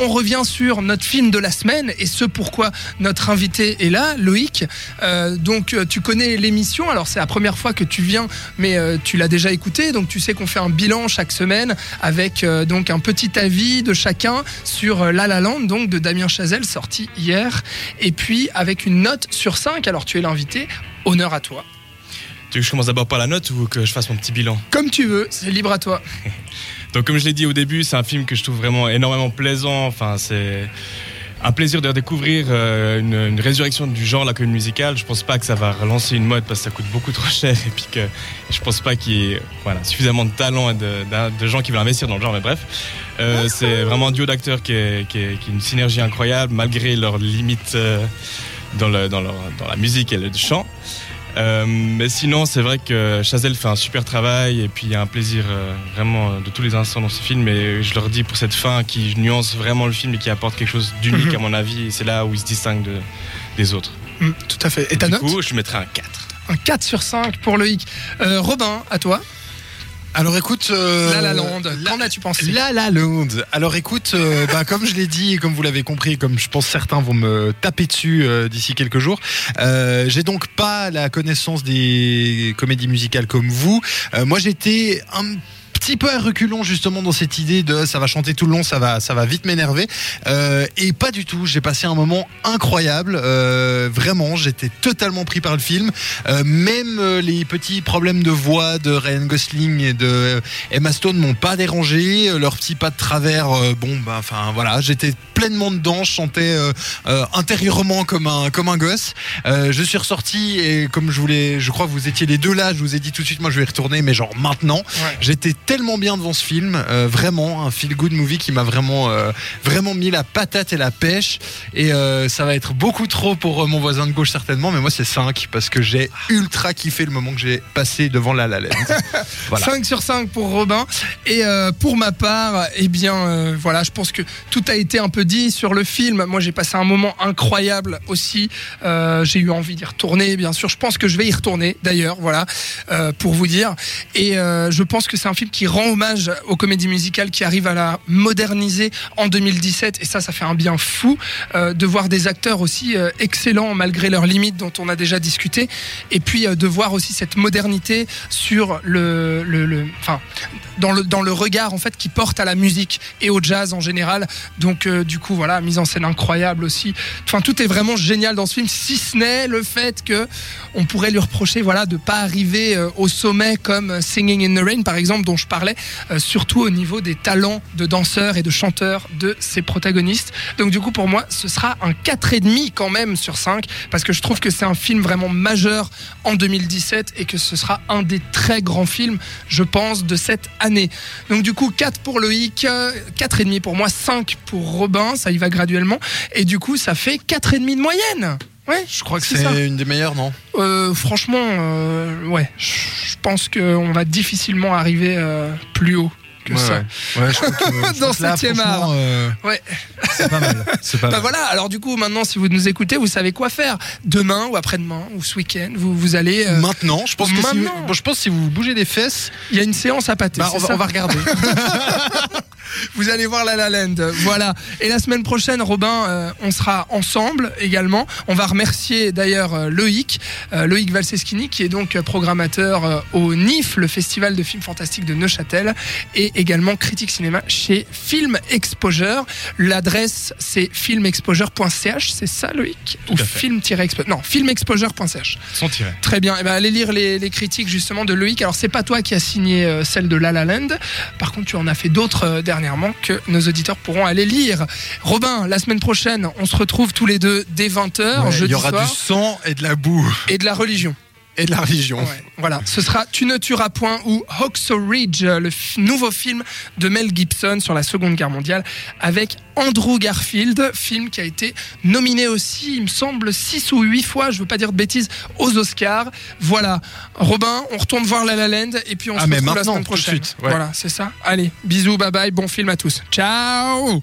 On revient sur notre film de la semaine et ce pourquoi notre invité est là, Loïc. Euh, donc euh, tu connais l'émission, alors c'est la première fois que tu viens, mais euh, tu l'as déjà écouté, donc tu sais qu'on fait un bilan chaque semaine avec euh, donc un petit avis de chacun sur La La Land, donc de Damien Chazelle, sorti hier, et puis avec une note sur 5. Alors tu es l'invité, honneur à toi. Tu veux que je commence d'abord par la note ou que je fasse mon petit bilan? Comme tu veux, c'est libre à toi. Donc comme je l'ai dit au début, c'est un film que je trouve vraiment énormément plaisant. Enfin, c'est un plaisir de découvrir euh, une, résurrection du genre, la comédie musicale. Je pense pas que ça va relancer une mode parce que ça coûte beaucoup trop cher et puis que je pense pas qu'il y ait voilà, suffisamment de talent et de, gens qui veulent investir dans le genre. Mais bref, euh, c'est vraiment un duo d'acteurs qui est, qui, est, qui est une synergie incroyable malgré leurs limites euh, dans, le, dans, dans la musique et le chant. Euh, mais sinon, c'est vrai que Chazelle fait un super travail et puis il y a un plaisir euh, vraiment euh, de tous les instants dans ce film. Et je leur dis pour cette fin qui nuance vraiment le film et qui apporte quelque chose d'unique Mhm. à mon avis. Et c'est là où il se distingue de- des autres. Mm, tout à fait. Et ta du note coup, je mettrai un 4. Un 4 sur 5 pour Loïc. Euh, Robin, à toi. Alors écoute. euh, La La Land, La- qu'en as-tu pensé La La Land. Alors écoute, euh, bah, comme je l'ai dit et comme vous l'avez compris, comme je pense certains vont me taper dessus euh, d'ici quelques jours, euh, j'ai donc pas la connaissance des comédies musicales comme vous. Euh, moi j'étais un petit peu à reculons justement dans cette idée de ça va chanter tout le long, ça va, ça va vite m'énerver. Euh, et pas du tout, j'ai passé un moment incroyable. Euh, vraiment, j'étais totalement pris par le film. Euh, même les petits problèmes de voix de Ryan Gosling et de Emma Stone m'ont pas dérangé. Leurs petits pas de travers, bon, bah, enfin voilà, j'étais pleinement dedans. Je chantais intérieurement comme un comme un gosse. Je suis ressorti et comme je voulais, je crois que vous étiez les deux là. Je vous ai dit tout de suite, moi je vais y retourner, mais genre maintenant. J'étais tellement bien devant ce film, euh, vraiment un feel good movie qui m'a vraiment euh, vraiment mis la patate et la pêche. Et euh, ça va être beaucoup trop pour mon voisin de gauche certainement, mais moi c'est 5 parce que j'ai ultra kiffé le moment que j'ai passé devant la La. Voilà. 5 sur 5 pour Robin. Et pour ma part, eh bien, voilà, je pense que tout a été un peu dit sur le film. Moi, j'ai passé un moment incroyable aussi. J'ai eu envie d'y retourner, bien sûr. Je pense que je vais y retourner, d'ailleurs, voilà, pour vous dire. Et je pense que c'est un film qui rend hommage aux comédies musicales, qui arrive à la moderniser en 2017. Et ça, ça fait un bien fou euh, de voir des acteurs aussi euh, excellents malgré leurs limites dont on a déjà discuté. Et puis euh, de voir aussi cette modernité sur enfin, dans le dans le regard en fait qui porte à la musique et au jazz en général. Donc du coup voilà, mise en scène incroyable aussi. Enfin tout est vraiment génial dans ce film, si ce n'est le fait que on pourrait lui reprocher voilà de pas arriver au sommet comme Singing in the Rain par exemple dont je euh, surtout au niveau des talents de danseurs et de chanteurs de ses protagonistes. Donc du coup pour moi ce sera un 4,5 quand même sur 5 parce que je trouve que c'est un film vraiment majeur en 2017 et que ce sera un des très grands films je pense de cette année. Donc du coup 4 pour Loïc, euh, 4,5 pour moi, 5 pour Robin, ça y va graduellement et du coup ça fait 4,5 de moyenne. Ouais, Je crois que C'est ça. c'est une des meilleures, non? Euh, franchement, euh, ouais, je pense qu'on va difficilement arriver euh, plus haut que Ouais, ça. ouais. Ouais, je crois que, je Dans septième art. Ouais. c'est pas mal. Pas Bah mal. voilà, alors du coup, maintenant, si vous nous écoutez, vous savez quoi faire. Demain ou après-demain ou ce week-end, vous, vous allez. euh, Maintenant, je pense que si, Maintenant. bon, je pense que si vous bougez des fesses, Il y a une séance à pâter. bah, on, va, on va regarder. Vous allez voir La La Land. Voilà. Et la semaine prochaine, Robin, euh, on sera ensemble également. On va remercier d'ailleurs euh, Loïc, euh, Loïc Valseschini, qui est donc programmateur au NIF, le Festival de films fantastiques de Neuchâtel, et également critique cinéma chez Film Exposure. L'adresse, c'est filmexposure.ch, c'est ça, Loïc? Ou à fait. film-expo... Non, filmexposure.ch. Son tiré. Très bien. Eh ben, allez lire les, les critiques justement de Loïc. Alors c'est pas toi qui as signé celle de La La Land. Par contre, tu en as fait d'autres euh, que nos auditeurs pourront aller lire. Robin, la semaine prochaine, on se retrouve tous les deux dès 20h, Ouais, jeudi il y aura soir, du sang et de la boue et de la religion. Et de la religion. Ouais, voilà, ce sera Tu ne tueras point ou Hacksaw Ridge, le nouveau film de Mel Gibson sur la Seconde Guerre mondiale avec Andrew Garfield, film qui a été nominé aussi, il me semble, 6 ou 8 fois, je veux pas dire de bêtises, aux Oscars. Voilà, Robin, on retourne voir La La Land et puis on Ah, se retrouve la semaine tout de prochaine. suite, ouais. Voilà, c'est ça. Allez, bisous, bye bye, bon film à tous. Ciao